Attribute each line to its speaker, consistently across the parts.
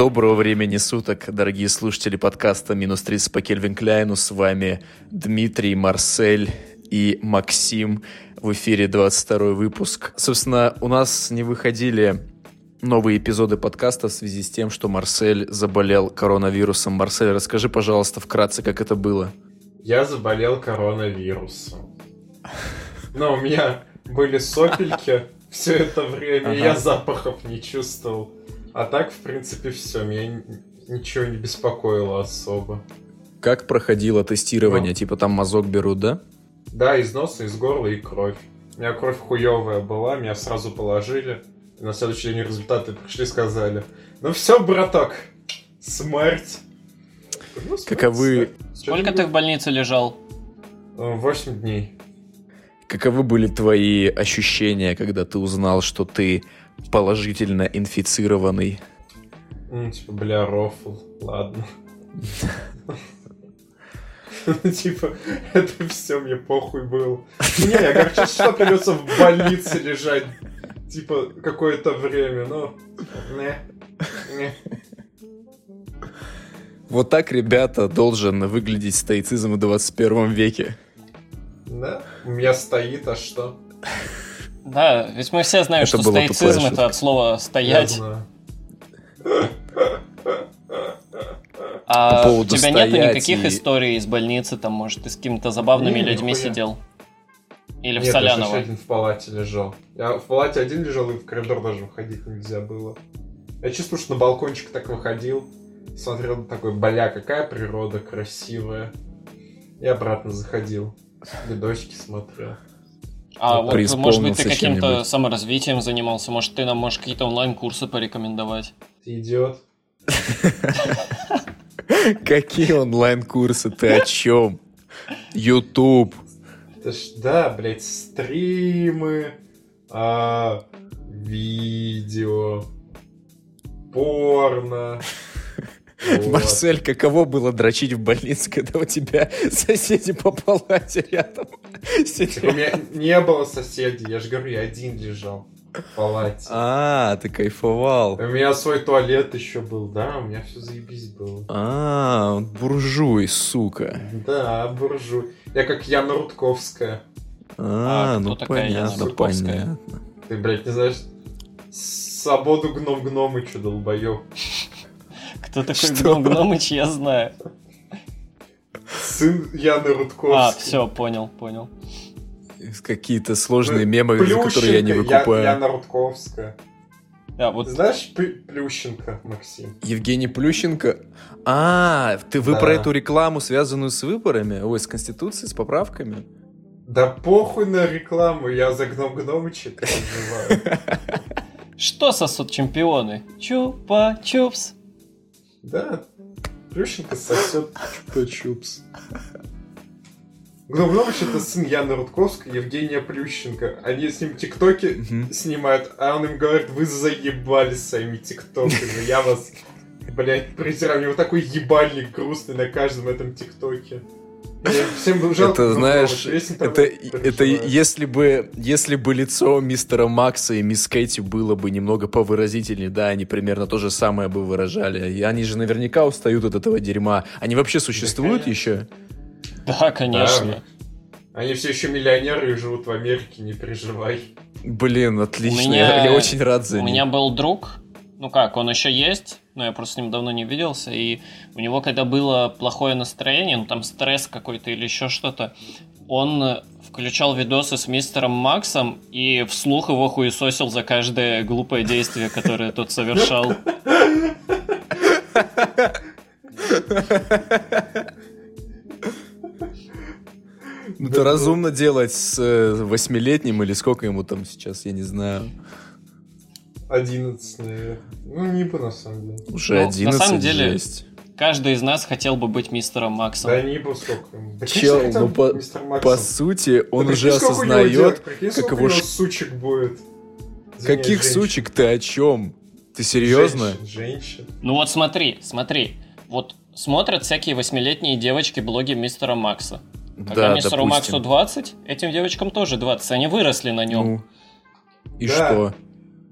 Speaker 1: Доброго времени суток, дорогие слушатели подкаста «Минус 30 по Кельвин Кляйну». С вами Дмитрий, Марсель и Максим. В эфире 22 выпуск. Собственно, у нас не выходили новые эпизоды подкаста в связи с тем, что Марсель заболел коронавирусом. Марсель, расскажи, пожалуйста, вкратце, как это было.
Speaker 2: Я заболел коронавирусом. Но у меня были сопельки все это время, я запахов не чувствовал. А так, в принципе, все. Меня ничего не беспокоило особо.
Speaker 1: Как проходило тестирование? Ну, типа там мазок берут, да?
Speaker 2: Да, из носа, из горла и кровь. У меня кровь хуевая была, меня сразу положили. И на следующий день результаты пришли, сказали. Ну все, браток, смерть.
Speaker 1: Ну, смерть Каковы...
Speaker 3: Сколько ты в больнице лежал?
Speaker 2: Восемь дней.
Speaker 1: Каковы были твои ощущения, когда ты узнал, что ты положительно инфицированный.
Speaker 2: Ну, типа, бля, рофл, ладно. Типа, это все мне похуй был. Не, я короче, что придется в больнице лежать, типа, какое-то время, но... Не, не.
Speaker 1: Вот так, ребята, должен выглядеть стоицизм в 21 веке.
Speaker 2: Да, у меня стоит, а что?
Speaker 3: Да, ведь мы все знаем, это что стоицизм это от слова стоять. А у тебя нет никаких и... историй из больницы, там, может, ты с какими-то забавными не, людьми нихуя. сидел? Или
Speaker 2: Нет,
Speaker 3: в Соляново?
Speaker 2: я один в палате лежал. Я в палате один лежал, и в коридор даже выходить нельзя было. Я чувствую, что на балкончик так выходил, смотрел такой, бля, какая природа красивая. И обратно заходил. Видосики смотрел.
Speaker 3: А вот, может быть, ты каким-то саморазвитием занимался? Может, ты нам можешь какие-то онлайн-курсы порекомендовать?
Speaker 2: Ты идиот.
Speaker 1: Какие онлайн-курсы? Ты о чем? YouTube.
Speaker 2: Ж, да, блядь, стримы, а, видео, порно.
Speaker 1: Вот. Марсель, каково было дрочить в больнице, когда у тебя соседи по палате рядом
Speaker 2: у меня не было соседей, я же говорю, я один лежал в палате.
Speaker 1: А, ты кайфовал.
Speaker 2: У меня свой туалет еще был, да, у меня все заебись было.
Speaker 1: А, буржуй, сука.
Speaker 2: Да, буржуй. Я как Яна Рудковская.
Speaker 1: А, а ну понятно, понятно.
Speaker 2: Ты, блядь, не знаешь, свободу гном гномычу, долбоёб.
Speaker 3: Кто такой Гном Гномыч, я знаю.
Speaker 2: Сын Яны Рудковской. А,
Speaker 3: все, понял, понял.
Speaker 1: Какие-то сложные ну, мемы, которые я не выкупаю.
Speaker 2: Я, Яна Рудковская. А, вот... Знаешь Плющенко, Максим?
Speaker 1: Евгений Плющенко? А, ты вы да. про эту рекламу, связанную с выборами? Ой, с Конституцией, с поправками?
Speaker 2: Да похуй на рекламу, я за гном гномычек называю.
Speaker 3: Что сосут чемпионы? Чупа-чупс.
Speaker 2: Да, Плющенко сосет чупа-чупс. Гномыч это сын Яны Рудковской, Евгения Плющенко. Они с ним тиктоки угу. снимают, а он им говорит, вы заебали своими тиктоками, я вас, блядь, презираю. У него такой ебальник грустный на каждом этом тиктоке.
Speaker 1: Всем жалко, это знаешь, это, это если бы если бы лицо мистера Макса и мисс Кэти было бы немного повыразительнее, да, они примерно то же самое бы выражали. И они же наверняка устают от этого дерьма. Они вообще существуют да, еще?
Speaker 3: Да, конечно.
Speaker 2: Да. Они все еще миллионеры и живут в Америке, не переживай.
Speaker 1: Блин, отлично. Меня... Я очень рад за
Speaker 3: них. У меня был друг, ну как, он еще есть, но я просто с ним давно не виделся, и у него, когда было плохое настроение, ну там стресс какой-то или еще что-то, он включал видосы с мистером Максом и вслух его хуесосил за каждое глупое действие, которое тот совершал.
Speaker 1: Ну, это разумно делать с э, восьмилетним или сколько ему там сейчас, я не знаю.
Speaker 2: 11, наверное. Ну, не по на самом деле.
Speaker 1: Уже ну, 11
Speaker 3: На самом деле, жесть. каждый из нас хотел бы быть мистером Максом.
Speaker 2: Да не по сколько. Да,
Speaker 1: Чел, ну по, по сути, он да, уже осознает,
Speaker 2: прикинь, как его ш... сучек будет.
Speaker 1: Каких женщин. сучек ты о чем? Ты серьезно?
Speaker 2: Женщин, женщин.
Speaker 3: Ну вот смотри, смотри. Вот смотрят всякие восьмилетние девочки блоги мистера Макса. Когда да, мистеру допустим. Максу 20, этим девочкам тоже 20. Они выросли на нем. Ну,
Speaker 1: и да. что?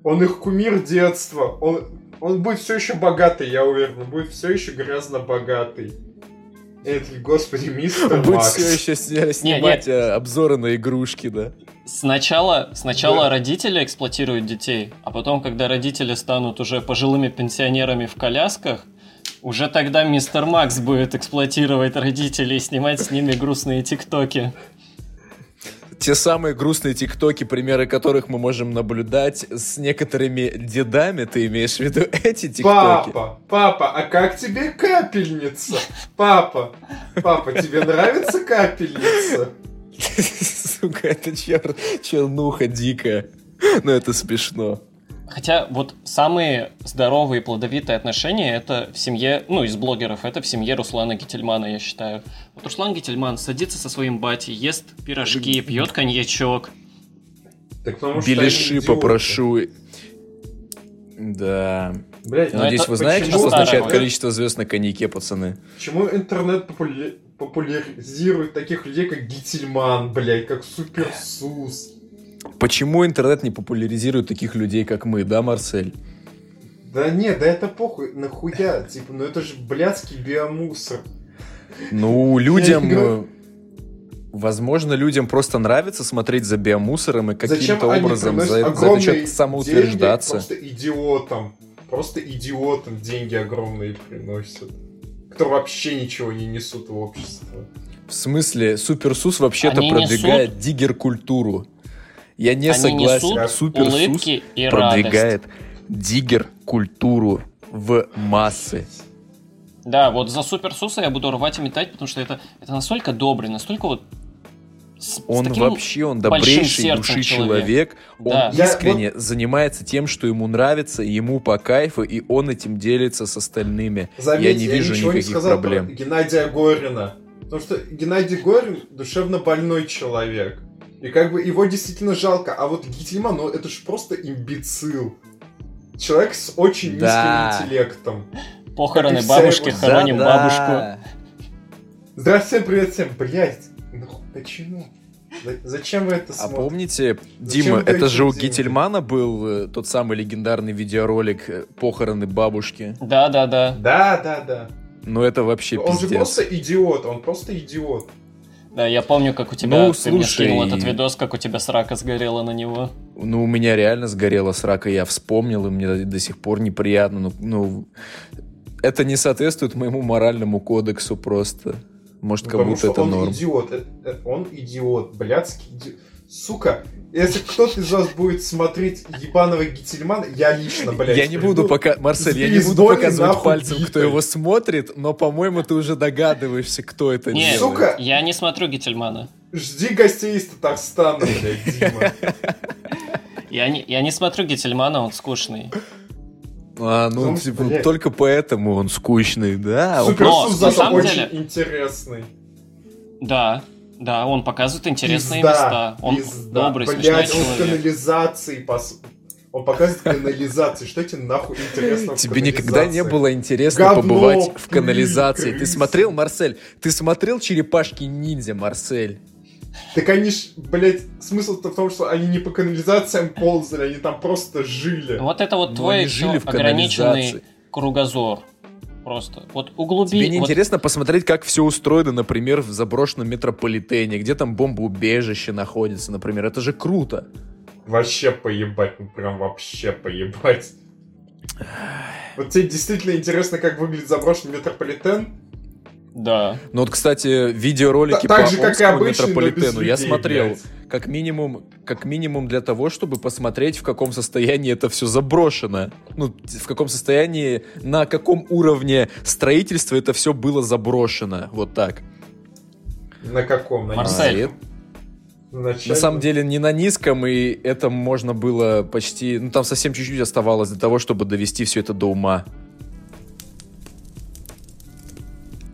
Speaker 2: Он их кумир детства. Он, он будет все еще богатый, я уверен. Он будет все еще грязно богатый. Это, господи, мистер
Speaker 1: Он будет все еще снимать э, обзоры на игрушки, да.
Speaker 3: Сначала, сначала
Speaker 2: Да.
Speaker 3: родители эксплуатируют детей, а потом, когда родители станут уже пожилыми пенсионерами в колясках, уже тогда мистер Макс будет эксплуатировать родителей и снимать с ними грустные тиктоки.
Speaker 1: Те самые грустные тиктоки, примеры которых мы можем наблюдать с некоторыми дедами, ты имеешь в виду эти тиктоки?
Speaker 2: Папа, папа, а как тебе капельница? Папа, папа, тебе нравится капельница?
Speaker 1: Сука, это чер... чернуха дикая. Ну это смешно.
Speaker 3: Хотя вот самые здоровые и плодовитые отношения это в семье, ну, из блогеров, это в семье Руслана Гительмана, я считаю. Вот Руслан Гительман садится со своим батей, ест пирожки, пьет коньячок.
Speaker 2: Так потому что
Speaker 1: Беляши попрошу. Да.
Speaker 2: Блядь,
Speaker 3: Ну,
Speaker 1: Надеюсь,
Speaker 3: это
Speaker 1: вы знаете,
Speaker 2: почему
Speaker 1: что означает
Speaker 3: старое?
Speaker 1: количество звезд на коньяке, пацаны?
Speaker 2: Почему интернет популя- популяризирует таких людей, как Гительман, блядь, как Суперсус?
Speaker 1: Почему интернет не популяризирует таких людей, как мы, да, Марсель?
Speaker 2: Да нет, да это похуй, нахуя? Типа, ну это же блядский биомусор.
Speaker 1: Ну, людям... Э, Возможно, людям просто нравится смотреть за биомусором и каким-то образом за, за этот счет самоутверждаться.
Speaker 2: деньги просто идиотам. Просто идиотам деньги огромные приносят. Которые вообще ничего не несут в общество.
Speaker 1: В смысле, Суперсус вообще-то
Speaker 3: Они
Speaker 1: продвигает диггер-культуру. Я не
Speaker 3: Они
Speaker 1: согласен.
Speaker 3: несут
Speaker 1: Суперсус
Speaker 3: улыбки и
Speaker 1: продвигает диггер-культуру в массы.
Speaker 3: Да, вот за Суперсуса я буду рвать и метать, потому что это, это настолько добрый, настолько вот... с- с
Speaker 1: Он
Speaker 3: таким
Speaker 1: вообще, он добрейший души
Speaker 3: человек.
Speaker 1: человек.
Speaker 3: Да.
Speaker 1: Он
Speaker 2: Я
Speaker 1: искренне занимается тем, что ему нравится, ему по кайфу, и он этим делится с остальными.
Speaker 2: Заметьте,
Speaker 1: я не вижу
Speaker 2: ничего не
Speaker 1: никаких
Speaker 2: сказал
Speaker 1: проблем.
Speaker 2: про Геннадия Горина. Потому что Геннадий Горин душевно больной человек. И как бы его действительно жалко. А вот Гительман, ну это же просто имбецил. Человек с очень
Speaker 1: Да.
Speaker 2: низким интеллектом.
Speaker 3: Похороны бабушки,
Speaker 2: его-
Speaker 3: хороним бабушку.
Speaker 1: Да-да.
Speaker 2: Здравствуйте, привет всем. Блять, ну почему? За- Зачем вы это
Speaker 1: А
Speaker 2: смотрите?
Speaker 1: помните,
Speaker 2: Зачем
Speaker 1: Дима, это
Speaker 2: даете
Speaker 1: же у
Speaker 2: деньги?
Speaker 1: Гительмана был э, тот самый легендарный видеоролик э, «Похороны бабушки».
Speaker 3: Да, да, да.
Speaker 2: Да, да, да.
Speaker 1: Ну это вообще
Speaker 2: он же
Speaker 1: пиздец.
Speaker 2: просто идиот, он просто идиот.
Speaker 3: Да, я помню, как у тебя,
Speaker 1: Ну,
Speaker 3: ты мне
Speaker 1: слушай,
Speaker 3: скинул этот видос, как у тебя срака сгорела на него.
Speaker 1: Ну, у меня реально сгорела срака, я вспомнил, и мне до сих пор неприятно. Ну, ну, это не соответствует моему моральному кодексу просто. Может,
Speaker 2: Ну,
Speaker 1: как
Speaker 2: потому
Speaker 1: будто
Speaker 2: что
Speaker 1: это
Speaker 2: он
Speaker 1: норм.
Speaker 2: идиот. э, э, Он идиот, блядский идиот. Сука, если кто-то из вас будет смотреть ебаного Гительмана, я лично, блядь,
Speaker 1: Я не буду пока, Марсель, я не буду показывать пальцем, кто его смотрит, но, по-моему, ты уже догадываешься, кто это
Speaker 3: Не,
Speaker 1: делает.
Speaker 2: Сука!
Speaker 3: я не смотрю Гительмана.
Speaker 2: Жди гостей из Татарстана, блядь, Дима.
Speaker 3: Я не, я не смотрю Гительмана, он скучный.
Speaker 1: А, ну,
Speaker 2: что,
Speaker 1: типа,
Speaker 2: блядь.
Speaker 1: только поэтому он скучный, да? Он
Speaker 2: Суперсус
Speaker 3: на самом
Speaker 2: очень
Speaker 3: деле-
Speaker 2: интересный.
Speaker 3: Да, да, он показывает интересные
Speaker 2: Пизда,
Speaker 3: места. Он
Speaker 2: пизда.
Speaker 3: добрый,
Speaker 2: Блядь,
Speaker 3: смешной
Speaker 2: он в
Speaker 3: человек.
Speaker 2: канализации пос... Он показывает канализации. Что тебе нахуй интересно в
Speaker 1: Тебе никогда не было интересно
Speaker 2: Говно,
Speaker 1: побывать в канализации. Ты смотрел, Марсель? Ты смотрел черепашки ниндзя, Марсель?
Speaker 2: Так они ж, блядь, смысл-то в том, что они не по канализациям ползали, они там просто жили.
Speaker 3: Вот это вот
Speaker 1: Ну,
Speaker 3: твой
Speaker 1: жили в
Speaker 3: ограниченный кругозор. Просто. Вот углуби...
Speaker 1: Тебе не
Speaker 3: вот-
Speaker 1: интересно посмотреть, как все устроено, например, в заброшенном метрополитене, где там бомбоубежище находится, например. Это же круто.
Speaker 2: Вообще поебать, ну прям вообще поебать. Вот тебе действительно интересно, как выглядит заброшенный метрополитен?
Speaker 3: Да.
Speaker 1: Ну вот, кстати, видеоролики
Speaker 2: так
Speaker 1: по
Speaker 2: же, как и обычный,
Speaker 1: метрополитену я
Speaker 2: людей,
Speaker 1: смотрел.
Speaker 2: блядь.
Speaker 1: Как минимум, как минимум для того, чтобы посмотреть, в каком состоянии это все заброшено. Ну, в каком состоянии, на каком уровне строительства это все было заброшено. Вот так.
Speaker 2: На каком? На
Speaker 3: Марсель.
Speaker 2: На
Speaker 1: самом деле не на низком, и это можно было почти... Ну, там совсем чуть-чуть оставалось для того, чтобы довести все это до ума.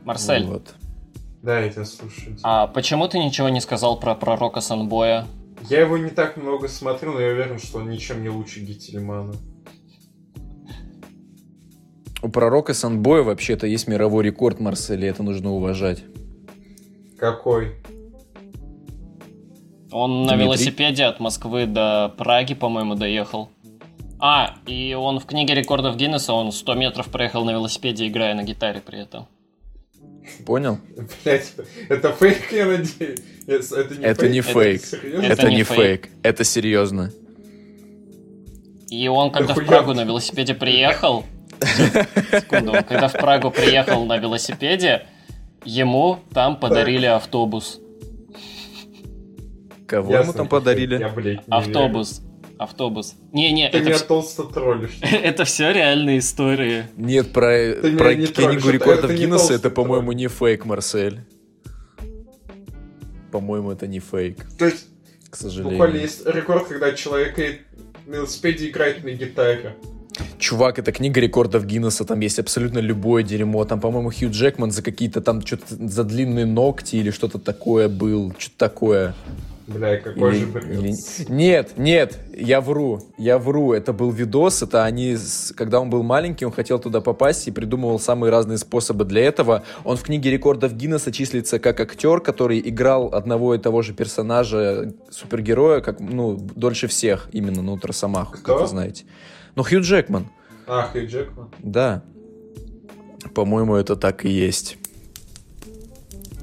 Speaker 3: Марсель,
Speaker 1: Вот.
Speaker 2: Да, я тебя слушаю.
Speaker 3: а почему ты ничего не сказал про пророка Санбоя?
Speaker 2: Я его не так много смотрел, но я уверен, что он ничем не лучше Гительмана.
Speaker 1: У пророка Санбоя вообще-то есть мировой рекорд Марселя, это нужно уважать.
Speaker 2: Какой?
Speaker 3: Он на
Speaker 1: Дмитрий?
Speaker 3: велосипеде от Москвы до Праги, по-моему, доехал. А, и он в книге рекордов Гиннесса, он 100 метров проехал на велосипеде, играя на гитаре при этом.
Speaker 1: Понял?
Speaker 2: Блять, это фейк, я надеюсь. Это не
Speaker 1: Это
Speaker 2: фейк.
Speaker 1: не фейк.
Speaker 2: серьезно?
Speaker 1: Это,
Speaker 3: Это
Speaker 1: не фейк. Это серьезно.
Speaker 3: И он, когда в? Прагу на велосипеде приехал, секунду, когда в Прагу приехал на велосипеде, ему там подарили автобус.
Speaker 1: Кого
Speaker 2: Ясно,
Speaker 1: ему там подарили?
Speaker 2: Я, блядь,
Speaker 3: Автобус. Автобус. Не-не.
Speaker 2: Ты
Speaker 3: это,
Speaker 2: меня толсто троллишь.
Speaker 3: это все реальные истории.
Speaker 1: Нет, про,
Speaker 2: Ты
Speaker 1: про
Speaker 2: не
Speaker 1: книгу
Speaker 2: троллишь,
Speaker 1: рекордов
Speaker 2: это
Speaker 1: Гиннесса это, по-моему, не фейк, Марсель. По-моему, это не фейк,
Speaker 2: То есть,
Speaker 1: к сожалению.
Speaker 2: буквально есть рекорд, когда человек и- на велосипеде играет на гитаре.
Speaker 1: Чувак, это книга рекордов Гиннесса, там есть абсолютно любое дерьмо. Там, по-моему, Хью Джекман за какие-то там что-то за длинные ногти или что-то такое был, что-то такое.
Speaker 2: Бля, какой
Speaker 1: Или-
Speaker 2: же бред.
Speaker 1: или- Нет, нет, я вру, я вру. Это был видос, это они, когда он был маленький, он хотел туда попасть и придумывал самые разные способы для этого. Он в книге рекордов Гиннесса числится как актер, который играл одного и того же персонажа, супергероя, как, ну, дольше всех, именно, ну, Росомаху, как вы знаете. Ну, Хью Джекман,
Speaker 2: А, Хью Джекман.
Speaker 1: да. По-моему, это так и есть.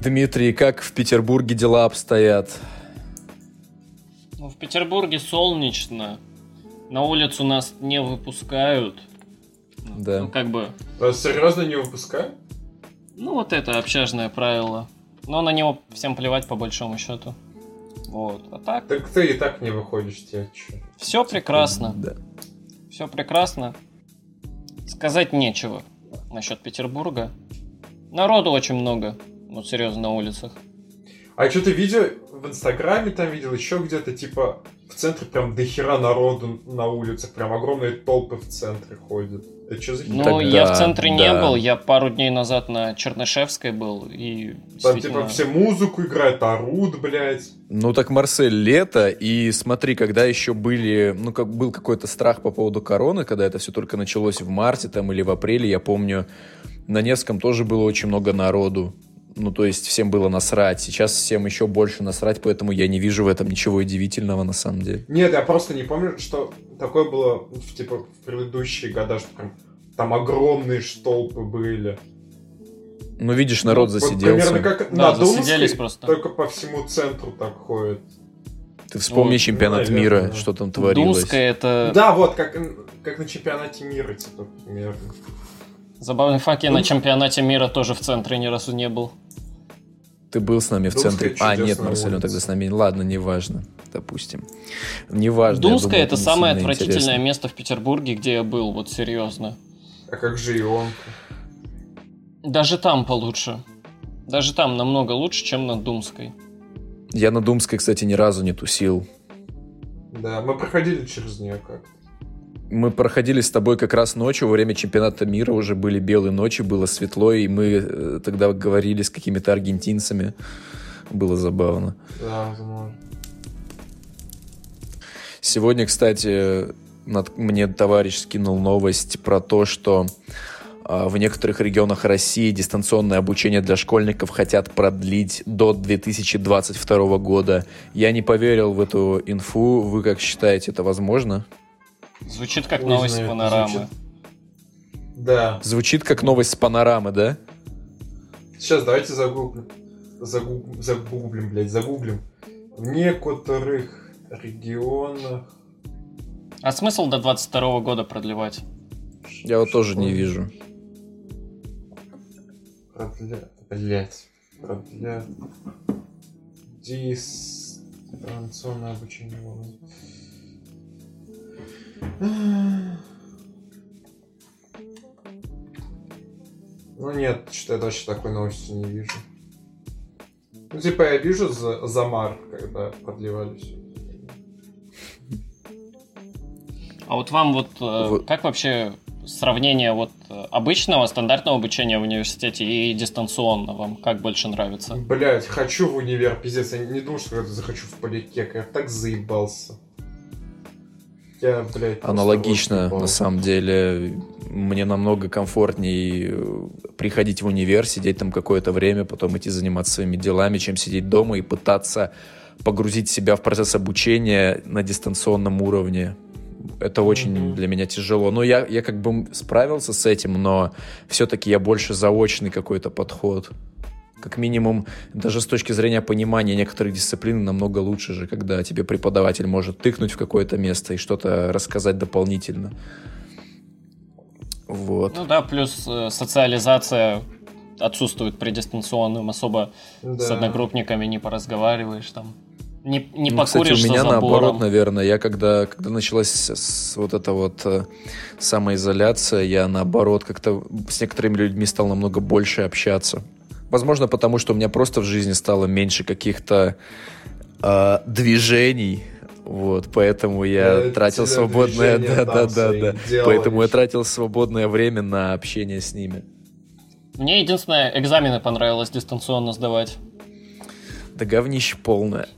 Speaker 1: Дмитрий, как в Петербурге дела обстоят?
Speaker 3: Ну, в Петербурге солнечно. На улицу нас не выпускают.
Speaker 1: Да.
Speaker 3: Ну, как бы,
Speaker 2: А серьезно не выпускают?
Speaker 3: ну, вот это общажное правило. Но на него всем плевать, по большому счету. Вот. А так,
Speaker 2: Так ты и так не выходишь, тебе чё?
Speaker 3: все прекрасно.
Speaker 1: Да.
Speaker 3: Все прекрасно. Сказать нечего насчет Петербурга. Народу очень много. Вот серьезно, на улицах.
Speaker 2: А что ты видел в Инстаграме там видел, еще где-то, типа, в центре прям до хера народу на улицах, прям огромные толпы в центре ходят. Это что за
Speaker 3: Ну,
Speaker 1: Тогда,
Speaker 3: я в центре не
Speaker 1: да.
Speaker 3: был. Я пару дней назад на Чернышевской был. И
Speaker 2: Там,
Speaker 3: действительно-
Speaker 2: типа, все музыку играют, орут, блядь.
Speaker 1: Ну так, Марсель, лето, и смотри, когда еще были, ну как был какой-то страх по поводу короны, когда это все только началось в марте там или в апреле, я помню, на Невском тоже было очень много народу. Ну, то есть всем было насрать. Сейчас всем еще больше насрать, поэтому я не вижу в этом ничего удивительного на самом деле.
Speaker 2: Нет, я просто не помню, что такое было, в, типа, в предыдущие года, что прям там огромные толпы были.
Speaker 1: Ну, видишь, народ
Speaker 2: Вот
Speaker 1: засиделся.
Speaker 2: примерно как
Speaker 3: Да,
Speaker 2: на Думской,
Speaker 3: просто.
Speaker 2: только по всему центру так ходит.
Speaker 1: Ты вспомни
Speaker 3: Вот,
Speaker 1: чемпионат
Speaker 2: наверное,
Speaker 1: мира,
Speaker 2: да.
Speaker 1: что там творилось.
Speaker 3: Думская это
Speaker 2: Да, вот, как, как на чемпионате мира, типа, примерно.
Speaker 3: Забавный факт. Я на чемпионате мира тоже в центре ни разу не был.
Speaker 1: Ты был с нами в
Speaker 2: Думская
Speaker 1: центре. А, нет, Марсель, он тогда с нами. Ладно, неважно. Допустим. Неважно.
Speaker 3: Думская
Speaker 1: думаю,
Speaker 3: это
Speaker 1: не
Speaker 3: самое отвратительное
Speaker 1: интересно.
Speaker 3: место в Петербурге, где я был, вот серьезно.
Speaker 2: А как же Ионка?
Speaker 3: Даже там получше. Даже там намного лучше, чем на Думской.
Speaker 1: Я на Думской, кстати, ни разу не тусил.
Speaker 2: Да, мы проходили через нее как
Speaker 1: Мы проходили с тобой как раз ночью, во время чемпионата мира уже были белые ночи, было светло, и мы э, тогда говорили с какими-то аргентинцами. Было забавно.
Speaker 2: Да, возможно.
Speaker 1: Сегодня, кстати, над- мне товарищ скинул новость про то, что а, в некоторых регионах России дистанционное обучение для школьников хотят продлить до 2022 года. Я не поверил в эту инфу. Вы как считаете, это возможно?
Speaker 3: Звучит как
Speaker 2: Хуй
Speaker 3: новость
Speaker 2: знает,
Speaker 3: панорамы.
Speaker 2: звучит. Да.
Speaker 1: Звучит как новость с панорамы, да?
Speaker 2: Сейчас давайте загуглим. Загуг- Загуглим, блядь, загуглим. В некоторых регионах...
Speaker 3: А смысл до 22 года продлевать?
Speaker 1: Я вот тоже не вижу.
Speaker 2: Продля... Блять. Продля... Дистанционное обучение. Ну нет, что-то я вообще такой новости не вижу. Ну, типа, я вижу за, замар, когда продлевали все.
Speaker 3: А вот вам вот, э,
Speaker 1: Вот.
Speaker 3: как вообще сравнение вот э, обычного стандартного обучения в университете и дистанционного вам как больше нравится?
Speaker 2: Блять, хочу в универ, пиздец. Я не думал, что я захочу в политех. Я так заебался. Я, блядь,
Speaker 1: Аналогично, на самом деле. Мне намного комфортнее э, приходить в универ, сидеть там какое-то время, потом идти заниматься своими делами, чем сидеть дома и пытаться погрузить себя в процесс обучения на дистанционном уровне. Это очень mm-hmm. для меня тяжело. Но я, я как бы справился с этим, но все-таки я больше заочный какой-то подход. Как минимум, даже с точки зрения понимания некоторых дисциплин намного лучше же, когда тебе преподаватель может тыкнуть в какое-то место и что-то рассказать дополнительно. Вот.
Speaker 3: Ну да, плюс э, социализация отсутствует при дистанционном, особо да. с одногруппниками не поразговариваешь там. Не, не ну, покуришь
Speaker 1: кстати, у меня
Speaker 3: за
Speaker 1: наоборот, наверное. Я когда, когда началась с, вот эта вот э, самоизоляция, я наоборот как-то с некоторыми людьми стал намного больше общаться. Возможно, потому что у меня просто в жизни стало меньше каких-то э, движений, вот, поэтому я да, тратил свободное, да, да, да, да, поэтому я тратил свободное время на общение с ними.
Speaker 3: Мне единственное, экзамены понравилось дистанционно сдавать.
Speaker 1: Да говнище полное.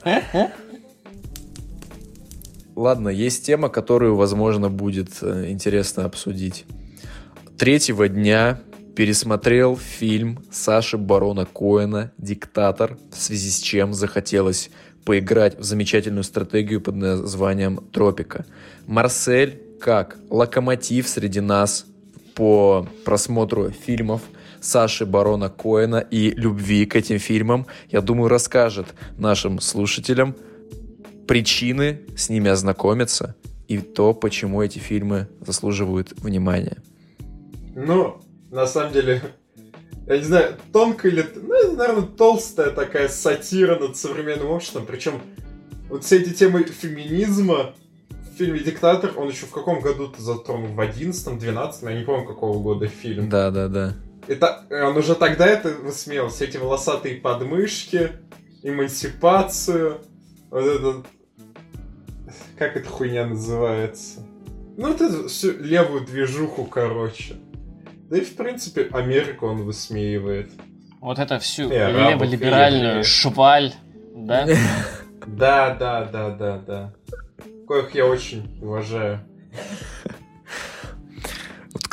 Speaker 1: Ладно, есть тема, которую, возможно, будет э, интересно обсудить. Третьего дня пересмотрел фильм Саши Барона Коэна «Диктатор», в связи с чем захотелось поиграть в замечательную стратегию под названием «Тропика». Марсель, как локомотив среди нас по просмотру фильмов – Саши Барона Коэна и любви к этим фильмам, я думаю, расскажет нашим слушателям причины с ними ознакомиться и то, почему эти фильмы заслуживают внимания.
Speaker 2: Ну, на самом деле, я не знаю, тонкая или, ну, наверное, толстая такая сатира над современным обществом, причем вот все эти темы феминизма в фильме «Диктатор», он еще в каком году-то затронул? В 11-12? Я не помню, какого года фильм.
Speaker 1: Да, да, да.
Speaker 2: Это, он уже тогда это высмеял, все эти волосатые подмышки, эмансипацию, вот это... Как эта хуйня называется? Ну, вот эту всю левую движуху, короче. Да и, в принципе, Америку он высмеивает.
Speaker 3: Вот это всю и леволиберальную и... шваль, да?
Speaker 2: Да, да, да, да, да. Коих я очень уважаю.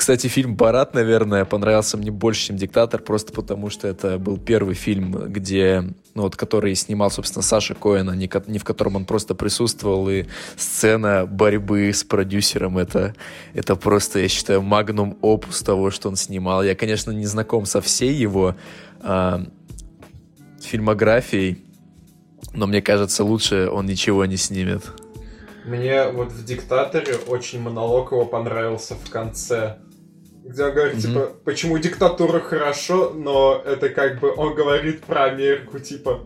Speaker 1: Кстати, фильм «Барат», наверное, понравился мне больше, чем «Диктатор», просто потому что это был первый фильм, где, ну вот, который снимал, собственно, Саша Коэна, не, не в котором он просто присутствовал, и сцена борьбы с продюсером, это, это просто, я считаю, магнум опус того, что он снимал. Я, конечно, не знаком со всей его а, фильмографией, но мне кажется, лучше он ничего не снимет.
Speaker 2: Мне вот в «Диктаторе» очень монолог его понравился в конце где он говорит, mm-hmm. типа, почему диктатура хорошо, но это как бы он говорит про Америку, типа,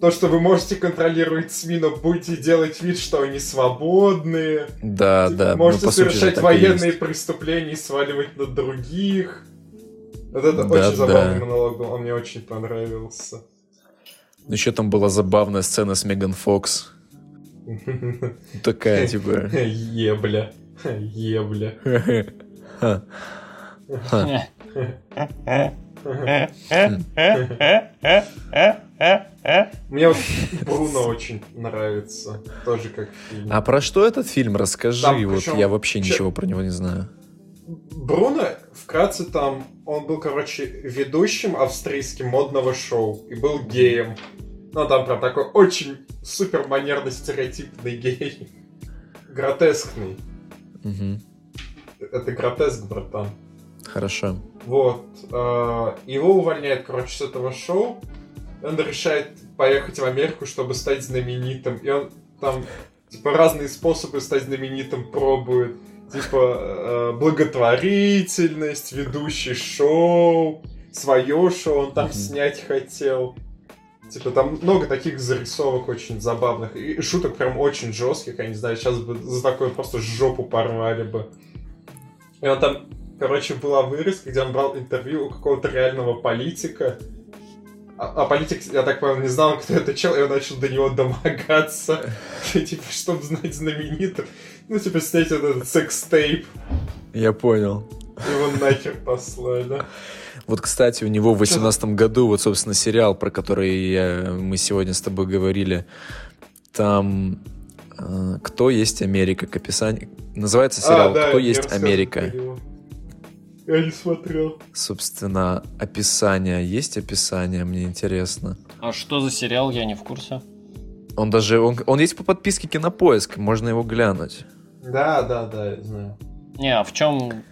Speaker 2: то, что вы можете контролировать СМИ, но будете делать вид, что они свободные.
Speaker 1: Да,
Speaker 2: типа,
Speaker 1: да.
Speaker 2: Можете ну, совершать сути, военные преступления и сваливать на других. Вот это да, очень забавный да. монолог был, он мне очень понравился.
Speaker 1: Ну, еще там была забавная сцена с Меган Фокс. Такая, типа...
Speaker 2: Ебля. Ебля. Мне вот Бруно очень нравится. Тоже как фильм.
Speaker 1: А про что этот фильм? Расскажи. Там, вот я вообще ничего про него не знаю.
Speaker 2: Бруно, вкратце там, он был, короче, ведущим австрийским модного шоу и был геем. Ну, там прям такой очень супер манерно стереотипный гей. Гротескный.
Speaker 1: Угу.
Speaker 2: Это гротеск, братан.
Speaker 1: Хорошо.
Speaker 2: Вот. Э, его увольняют, короче, с этого шоу. Он решает поехать в Америку, чтобы стать знаменитым. И он там, типа, разные способы стать знаменитым пробует. Типа, э, благотворительность, ведущий шоу, свое шоу он там снять хотел. Типа, там много таких зарисовок очень забавных. И шуток прям очень жестких. Я не знаю, сейчас бы за такое просто жопу порвали бы. И он там короче, была вырезка, где он брал интервью у какого-то реального политика. А, а политик, я так понял, не знал, кто это чел, и он начал до него домогаться. Типа, чтобы знать знаменитых. Ну, типа, снять этот секс-тейп.
Speaker 1: Я понял.
Speaker 2: Его нахер послали.
Speaker 1: Вот, кстати, у него в 2018 году, вот, собственно, сериал, про который я, мы сегодня с тобой говорили, там э, «Кто есть Америка?» к описанию... Называется сериал а, да, «Кто есть Америка?» Говорил.
Speaker 2: Я не смотрел.
Speaker 1: Собственно, описание. Есть описание, мне интересно.
Speaker 3: А что за сериал, я не в курсе.
Speaker 1: Он даже, он, он есть по подписке Кинопоиск, можно его глянуть.
Speaker 2: Да, да, да, я знаю.
Speaker 3: Не, а в чем,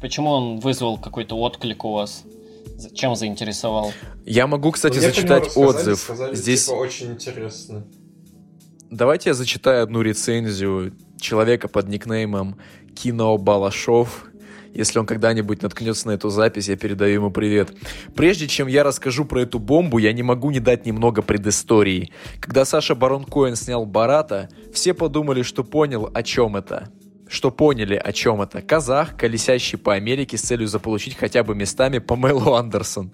Speaker 3: почему он вызвал какой-то отклик у вас? Чем заинтересовал?
Speaker 1: Я могу, кстати, ну, зачитать отзыв.
Speaker 2: Сказали, Здесь типа, очень интересно.
Speaker 1: Давайте я зачитаю одну рецензию человека под никнеймом Кино Балашов. Если он когда-нибудь наткнется на эту запись, я передаю ему привет. Прежде чем я расскажу про эту бомбу, я не могу не дать немного предыстории. Когда Саша Барон Коэн снял Барата, все подумали, что понял, о чем это что поняли, о чем это. Казах, колесящий по Америке с целью заполучить хотя бы местами Памелу Андерсон.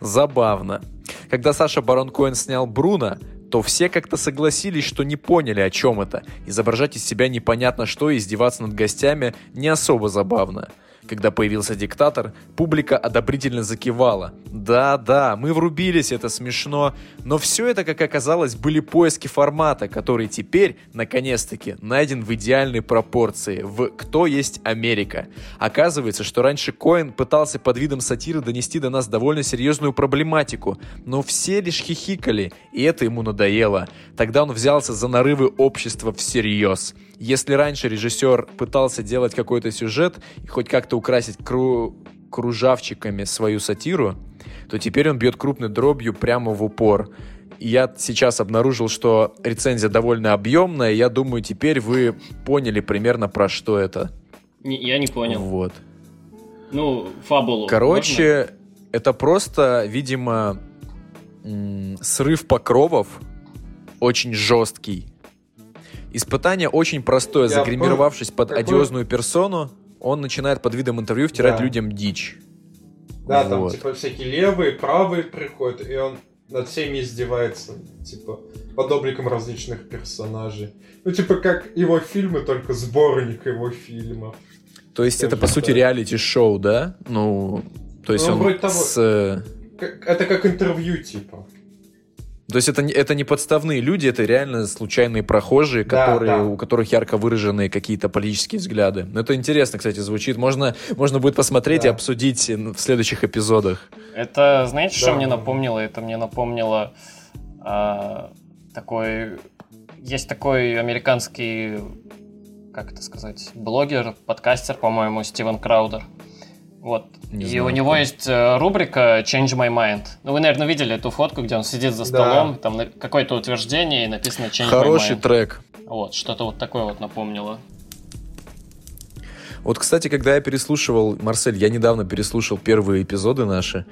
Speaker 1: Забавно. Когда Саша Барон Коэн снял Бруно, то все как-то согласились, что не поняли, о чем это. Изображать из себя непонятно что и издеваться над гостями не особо забавно. Когда появился диктатор, публика одобрительно закивала. Да-да, мы врубились, это смешно. Но все это, как оказалось, были поиски формата, который теперь, наконец-таки, найден в идеальной пропорции, в «Кто есть Америка». Оказывается, что раньше Коэн пытался под видом сатиры донести до нас довольно серьезную проблематику, но все лишь хихикали, и это ему надоело. Тогда он взялся за нарывы общества всерьез. Если раньше режиссер пытался делать какой-то сюжет и хоть как-то украсить кру... кружавчиками свою сатиру, то теперь он бьет крупной дробью прямо в упор. И я сейчас обнаружил, что рецензия довольно объемная. Я думаю, теперь вы поняли примерно про что это.
Speaker 3: Не, я не понял.
Speaker 1: Вот.
Speaker 3: Ну, фабулу.
Speaker 1: Короче, можно? это просто, видимо, срыв покровов очень жесткий Испытание очень простое. Я Загримировавшись под какой... одиозную персону, он начинает под видом интервью втирать да. людям дичь.
Speaker 2: Да, вот. там типа всякие левые, правые приходят, и он над всеми издевается, типа, под обликом различных персонажей. Ну, типа, как его фильмы, только сборник его фильмов.
Speaker 1: То есть это, по так. сути, реалити-шоу, да? Ну, то есть ну, он того. с... Э,
Speaker 2: это как интервью, типа.
Speaker 1: То есть это, это не подставные люди, это реально случайные прохожие, которые, да. у которых ярко выраженные какие-то политические взгляды. Это интересно, кстати, звучит. Можно, можно будет посмотреть да. и обсудить в следующих эпизодах.
Speaker 3: Это, знаете, да. что мне напомнило? Это мне напомнило а, такой... Есть такой американский, как это сказать, блогер, подкастер, по-моему, Стивен Краудер. Вот. Не и знаю, у него есть э, рубрика Change My Mind. Ну, вы, наверное, видели эту фотку, где он сидит за столом, да. там какое-то утверждение и написано Change
Speaker 1: Хороший
Speaker 3: My Mind.
Speaker 1: трек.
Speaker 3: Вот, что-то вот такое вот напомнило.
Speaker 1: Вот, кстати, когда я переслушивал, Марсель, я недавно переслушал первые эпизоды наши,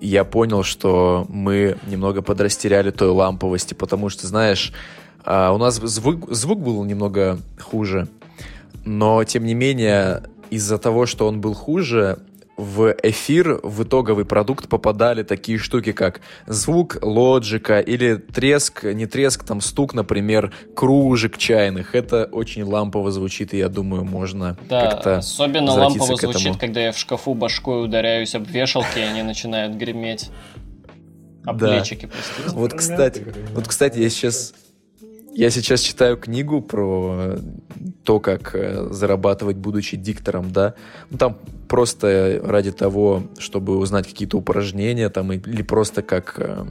Speaker 1: и я понял, что мы немного подрастеряли той ламповости, потому что, знаешь, а, у нас звук, звук был немного хуже, но, тем не менее, из-за того, что он был хуже, в эфир, в итоговый продукт попадали такие штуки, как звук лоджика или треск, не треск, там стук, например, кружек чайных. Это очень лампово звучит, и я думаю, можно да, как-то
Speaker 3: особенно лампово звучит, когда я в шкафу башкой ударяюсь об вешалки, и они начинают греметь. Да. плечики,
Speaker 1: простите. Вот, кстати, вот, кстати, я сейчас я сейчас читаю книгу про то, как э, зарабатывать, будучи диктором, да. Ну, там просто ради того, чтобы узнать какие-то упражнения, там, или просто как э,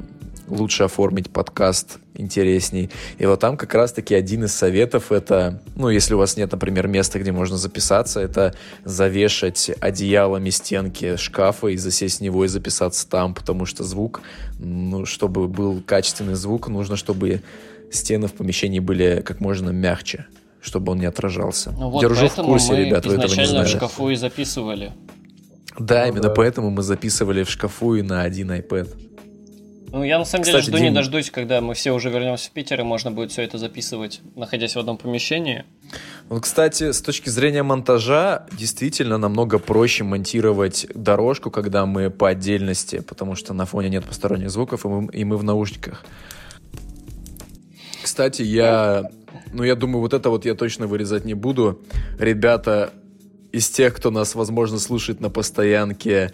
Speaker 1: лучше оформить подкаст интересней. И вот там как раз-таки один из советов это, ну, если у вас нет, например, места, где можно записаться, это завешать одеялами стенки шкафа и засесть в него и записаться там, потому что звук, ну, чтобы был качественный звук, нужно, чтобы стены в помещении были как можно мягче, чтобы он не отражался.
Speaker 3: Ну вот Держу в курсе, мы ребят, вы этого не знали. в шкафу и записывали.
Speaker 1: Да, ну, именно да. поэтому мы записывали в шкафу и на один iPad.
Speaker 3: Ну, я на самом Кстати, деле жду Дим... не дождусь, когда мы все уже вернемся в Питер, и можно будет все это записывать, находясь в одном помещении.
Speaker 1: Вот, кстати, с точки зрения монтажа, действительно намного проще монтировать дорожку, когда мы по отдельности, потому что на фоне нет посторонних звуков, и мы, и мы в наушниках. Кстати, я... Ну, я думаю, вот это вот я точно вырезать не буду. Ребята, из тех, кто нас, возможно, слушает на постоянке,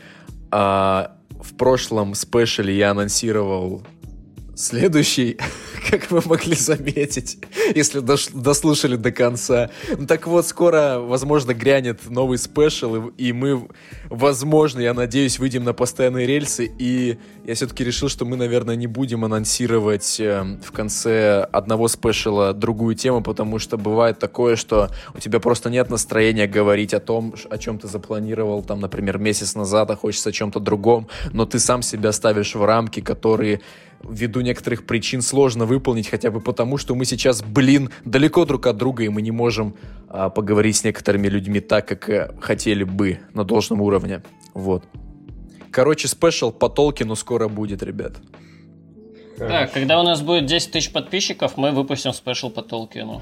Speaker 1: а, в прошлом спешле я анонсировал следующий как вы могли заметить, если дослушали до конца. Ну так вот, скоро, возможно, грянет новый спешл, и, и мы, возможно, я надеюсь, выйдем на постоянные рельсы, и я все-таки решил, что мы, наверное, не будем анонсировать э, в конце одного спешла другую тему, потому что бывает такое, что у тебя просто нет настроения говорить о том, о чем ты запланировал, там, например, месяц назад, а хочется о чем-то другом, но ты сам себя ставишь в рамки, которые ввиду некоторых причин сложно выполнить, хотя бы потому, что мы сейчас, блин, далеко друг от друга, и мы не можем а, поговорить с некоторыми людьми так, как а, хотели бы на должном уровне. Вот. Короче, special по Толкину скоро будет, ребят.
Speaker 3: Так, когда у нас будет 10 тысяч подписчиков, мы выпустим special по Толкину.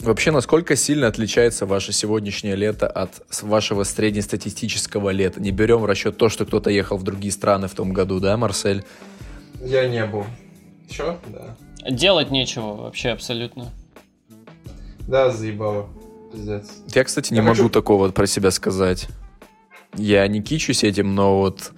Speaker 1: Вообще, насколько сильно отличается ваше сегодняшнее лето от вашего среднестатистического лета? Не берем в расчет то, что кто-то ехал в другие страны в том году, да, Марсель?
Speaker 2: Я не был. Чё? Да.
Speaker 3: Делать нечего вообще абсолютно.
Speaker 2: Да, заебало. Пиздец.
Speaker 1: Я, кстати, не
Speaker 2: Я
Speaker 1: могу
Speaker 2: хочу-
Speaker 1: такого про себя сказать. Я не кичусь этим, но вот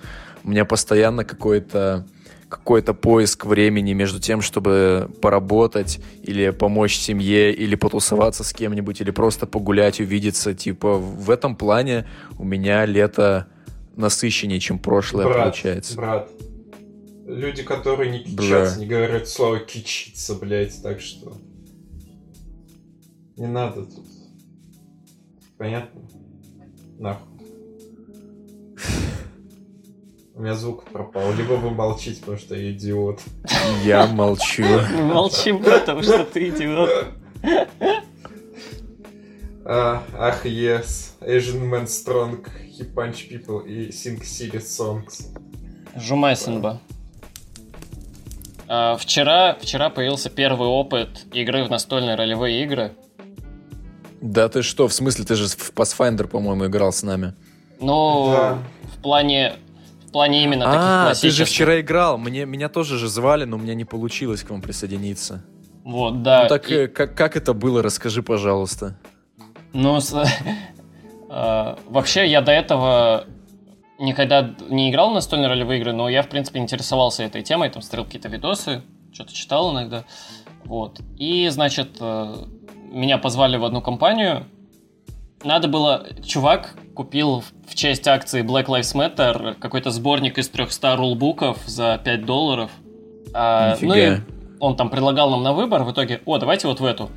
Speaker 1: у меня постоянно какой-то какой-то поиск времени между тем, чтобы поработать или помочь семье, или потусоваться с кем-нибудь, или просто погулять, увидеться. Типа в этом плане у меня лето насыщеннее, чем прошлое
Speaker 2: брат,
Speaker 1: получается.
Speaker 2: брат. Люди, которые не
Speaker 1: Бля.
Speaker 2: кичатся, не говорят слово кичиться, блядь, так что... Не надо тут. Понятно? Нахуй. У меня звук пропал. Либо вы молчите, потому что я идиот.
Speaker 1: Я молчу.
Speaker 3: Мы молчим, потому что ты идиот.
Speaker 2: А, ах, yes. Asian man strong. He punch people и sing silly songs.
Speaker 3: Жумайсенба. А, вчера, вчера появился первый опыт игры в настольные ролевые игры.
Speaker 1: Да ты что, в смысле, ты же в Pathfinder, по-моему, играл с нами.
Speaker 3: Ну,
Speaker 2: Да.
Speaker 3: в плане в плане именно таких
Speaker 1: А, ты же
Speaker 3: классических.
Speaker 1: вчера играл. Мне, меня тоже же звали, но у меня не получилось к вам присоединиться.
Speaker 3: Вот, да.
Speaker 1: ну так
Speaker 3: И-
Speaker 1: э, как, как это было, расскажи, пожалуйста.
Speaker 3: Ну, с- а, вообще, я до этого никогда не играл в настольные ролевые игры, но я, в принципе, интересовался этой темой, там смотрел какие-то видосы, что-то читал иногда. Вот. И, значит, э, меня позвали в одну компанию. Надо было... Чувак купил в честь акции Black Lives Matter какой-то сборник из 300 рулбуков за 5 долларов. А, ну и он там предлагал нам на выбор, в итоге, о, давайте вот в эту.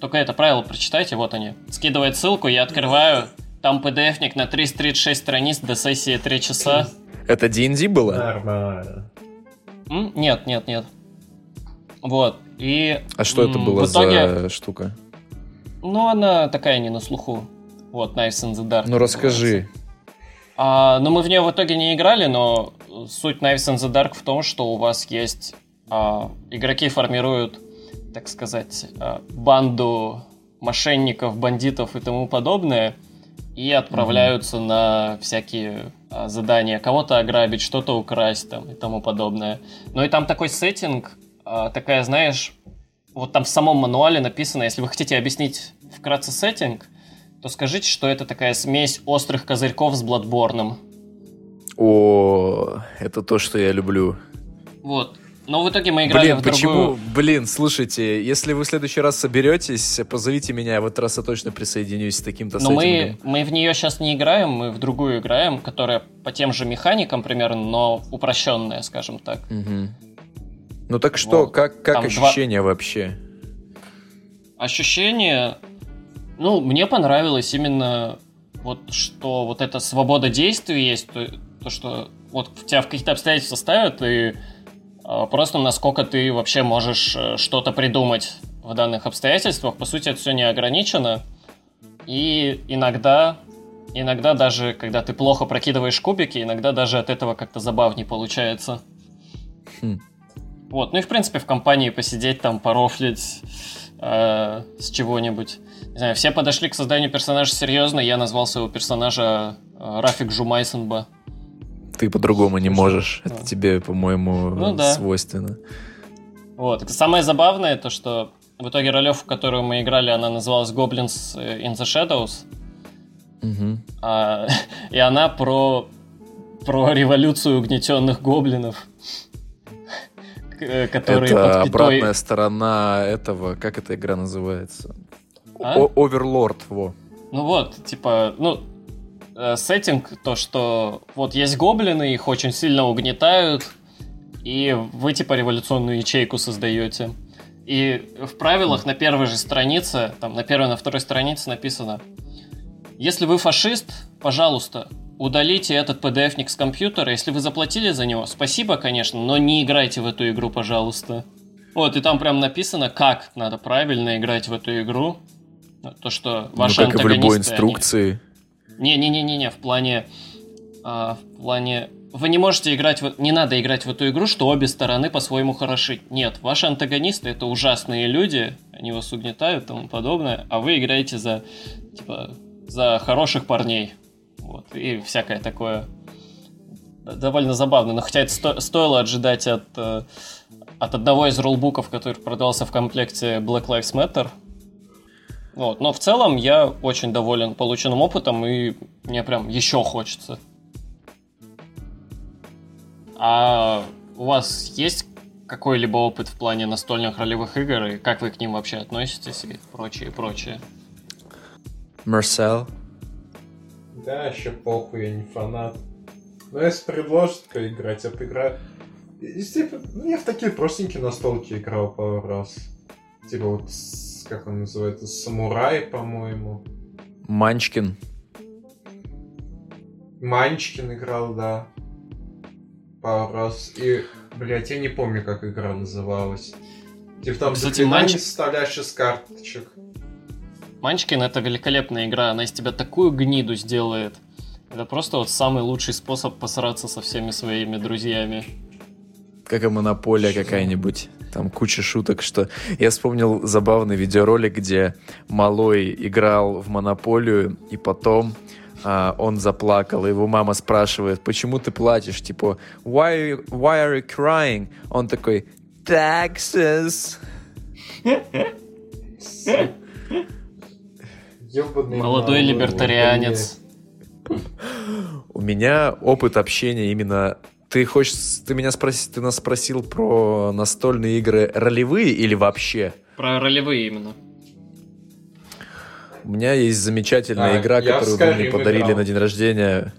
Speaker 3: Только это правило прочитайте, вот они. Скидывает ссылку, я открываю, там PDF-ник на 336 страниц до сессии 3 часа.
Speaker 1: Это D&D было?
Speaker 2: Нормально.
Speaker 3: М? Нет, нет, нет. Вот, и...
Speaker 1: А что это было
Speaker 3: итоге,
Speaker 1: за штука?
Speaker 3: Ну, она такая не на слуху. Вот, Knives in the Dark.
Speaker 1: Ну расскажи.
Speaker 3: А, ну, мы в нее в итоге не играли, но суть Knives in the Dark в том, что у вас есть... а, игроки формируют, так сказать, а, банду мошенников, бандитов и тому подобное, и отправляются на всякие а, задания. Кого-то ограбить, что-то украсть там и тому подобное. Ну и там такой сеттинг, а, такая, знаешь, вот там в самом мануале написано, если вы хотите объяснить вкратце сеттинг, то скажите, что это такая смесь острых козырьков с Бладборном.
Speaker 1: О, это то, что я люблю.
Speaker 3: Вот. Но в итоге мы играли
Speaker 1: Блин,
Speaker 3: в
Speaker 1: почему?
Speaker 3: другую...
Speaker 1: Блин, слушайте, если вы в следующий раз соберетесь, позовите меня, я в этот раз я точно присоединюсь с таким-то
Speaker 3: Но мы,
Speaker 1: сеттингом.
Speaker 3: мы в нее сейчас не играем, мы в другую играем, которая по тем же механикам примерно, но упрощенная, скажем так.
Speaker 1: Мгм. Ну так что,
Speaker 3: Вот.
Speaker 1: как, как
Speaker 3: Там два-
Speaker 1: ощущения вообще?
Speaker 3: Ощущение... Ну, мне понравилось именно вот что вот эта свобода действий есть, то, то, что вот тебя в какие-то обстоятельства ставят, и просто насколько ты вообще можешь э, что-то придумать в данных обстоятельствах. По сути, это все не ограничено. И иногда, иногда даже, когда ты плохо прокидываешь кубики, иногда даже от этого как-то забавнее получается.
Speaker 1: Хм.
Speaker 3: Вот, ну и в принципе в компании посидеть там, порофлить э, с чего-нибудь. Не знаю, все подошли к созданию персонажа серьезно, я назвал своего персонажа э, Рафик Жумайсенба.
Speaker 1: Ты по-другому не можешь.
Speaker 3: ну.
Speaker 1: Это тебе, по-моему,
Speaker 3: Ну да.
Speaker 1: свойственно.
Speaker 3: Вот. Самое забавное, то что в итоге ролевку, в которую мы играли, она называлась Goblins in the Shadows. А, и она про, про революцию угнетенных гоблинов. э, которые
Speaker 1: Это
Speaker 3: под пятой...
Speaker 1: обратная сторона этого, как эта игра называется?
Speaker 3: А?
Speaker 1: Оверлорд, во.
Speaker 3: Ну вот, типа, ну, э, сеттинг, то, что вот есть гоблины, их очень сильно угнетают, и вы, типа, революционную ячейку создаете. И в правилах на первой же странице, там, на первой, на второй странице написано, если вы фашист, пожалуйста, удалите этот PDF-ник с компьютера. Если вы заплатили за него, спасибо, конечно, но не играйте в эту игру, пожалуйста. Вот, и там прям написано, как надо правильно играть в эту игру. То, что ваши
Speaker 1: ну, как и в любой
Speaker 3: антагонисты, они-
Speaker 1: инструкции.
Speaker 3: Не-не-не-не-не, в плане... а, в плане... Вы не можете играть в... Не надо играть в эту игру, что обе стороны по-своему хороши. Нет, ваши антагонисты это ужасные люди, они вас угнетают и тому подобное, а вы играете за, типа, за хороших парней. Вот, и всякое такое. Довольно забавно, но хотя это сто- стоило ожидать от, э, от одного из рулбуков, который продался в комплекте Black Lives Matter. Вот. Но в целом я очень доволен полученным опытом, и мне прям еще хочется. А у вас есть какой-либо опыт в плане настольных ролевых игр, и как вы к ним вообще относитесь, и прочее, прочее?
Speaker 1: Марсел.
Speaker 2: Да, еще похуй, я не фанат. Но если предложат поиграть, я поиграю. И, и, типа, ну, я в такие простенькие настолки играл пару раз. Типа вот, с- как он называется, Самурай, по-моему.
Speaker 1: Манчкин.
Speaker 2: Манчкин играл, да. Пару раз. И, блядь, я не помню, как игра называлась. Типа там
Speaker 3: Кстати, Манч-
Speaker 2: составляешь из карточек.
Speaker 3: Манчкин это великолепная игра, она из тебя такую гниду сделает. Это просто вот самый лучший способ посраться со всеми своими друзьями.
Speaker 1: Как и монополия какая-нибудь. Там куча шуток, что... Я вспомнил забавный видеоролик, где Малой играл в монополию, и потом а, он заплакал, и его мама спрашивает, почему ты плачешь? Типа, why, are you- why are you crying? Он такой, taxes.
Speaker 3: Молодой либертарианец.
Speaker 1: У меня опыт общения именно... Ты хочешь... Ты меня спросил... Ты нас спросил про настольные игры ролевые или вообще?
Speaker 3: Про ролевые именно.
Speaker 1: У меня есть замечательная
Speaker 2: А,
Speaker 1: игра, которую вы мне подарили
Speaker 2: играл.
Speaker 1: на день рождения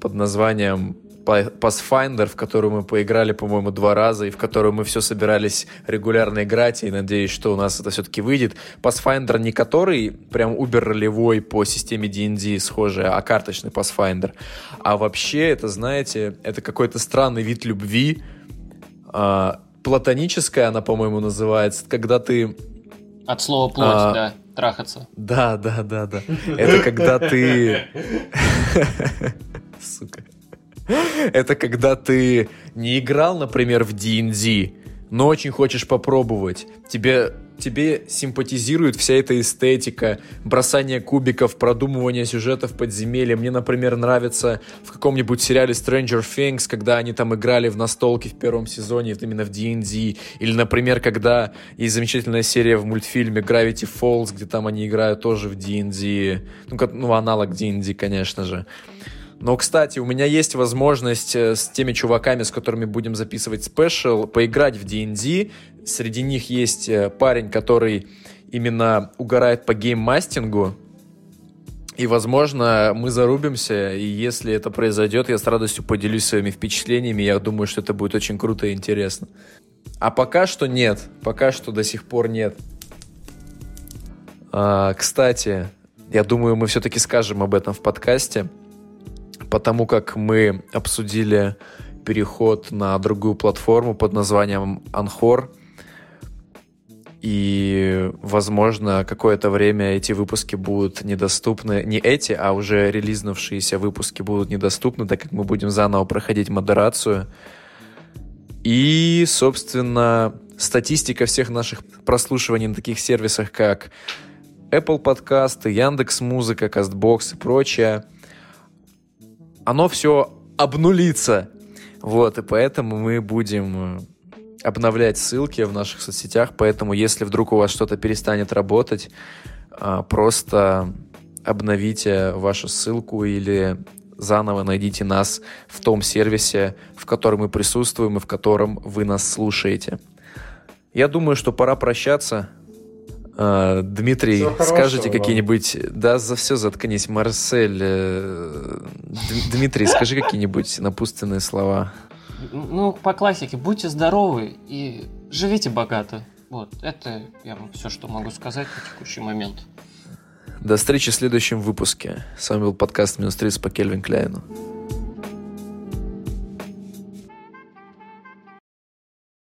Speaker 1: под названием Pathfinder, в которую мы поиграли, по-моему, два раза, и в которую мы все собирались регулярно играть, и надеюсь, что у нас это все-таки выйдет. Pathfinder не который прям убер-ролевой по системе D&D схожий, а карточный Pathfinder. А вообще, это, знаете, это какой-то странный вид любви, а, платоническая она, по-моему, называется, когда ты
Speaker 3: От слова плоть,
Speaker 1: А.
Speaker 3: да, трахаться.
Speaker 1: да, да, да, да. Это когда ты... Сука. Это когда ты не играл, например, в D&D, но очень хочешь попробовать. Тебе, тебе симпатизирует вся эта эстетика, бросание кубиков, продумывание сюжетов подземелья. Мне, например, нравится в каком-нибудь сериале Stranger Things, когда они там играли в настолки в первом сезоне, именно в D&D. Или, например, когда есть замечательная серия в мультфильме Gravity Falls, где там они играют тоже в D&D. Ну, как- ну аналог D&D, конечно же. Но, кстати, у меня есть возможность э, с теми чуваками, с которыми будем записывать спешл, поиграть в D&D. Среди них есть э, парень, который именно угорает по гейммастингу. И, возможно, мы зарубимся, и если это произойдет, я с радостью поделюсь своими впечатлениями. Я думаю, что это будет очень круто и интересно. А пока что нет. Пока что до сих пор нет. А, кстати, я думаю, мы все-таки скажем об этом в подкасте, потому как мы обсудили переход на другую платформу под названием Анхор. И, возможно, какое-то время эти выпуски будут недоступны. Не эти, а уже релизнувшиеся выпуски будут недоступны, так как мы будем заново проходить модерацию. И, собственно, статистика всех наших прослушиваний на таких сервисах, как Apple подкасты, Яндекс Музыка, Castbox и прочее, оно все обнулится. Вот, и поэтому мы будем э, обновлять ссылки в наших соцсетях, поэтому если вдруг у вас что-то перестанет работать, а, просто обновите вашу ссылку или заново найдите нас в том сервисе, в котором мы присутствуем и в котором вы нас слушаете. Я думаю, что пора прощаться. А, Дмитрий,
Speaker 2: Всего
Speaker 1: скажите какие-нибудь... Да, за все заткнись. Марсель, э, Дмитрий, скажи какие-нибудь напутственные слова.
Speaker 3: Ну, по классике, будьте здоровы и живите богато. Вот, это я вам все, что могу сказать на текущий момент.
Speaker 1: До встречи в следующем выпуске. С вами был подкаст «Минус 30» по Кельвин Кляйну.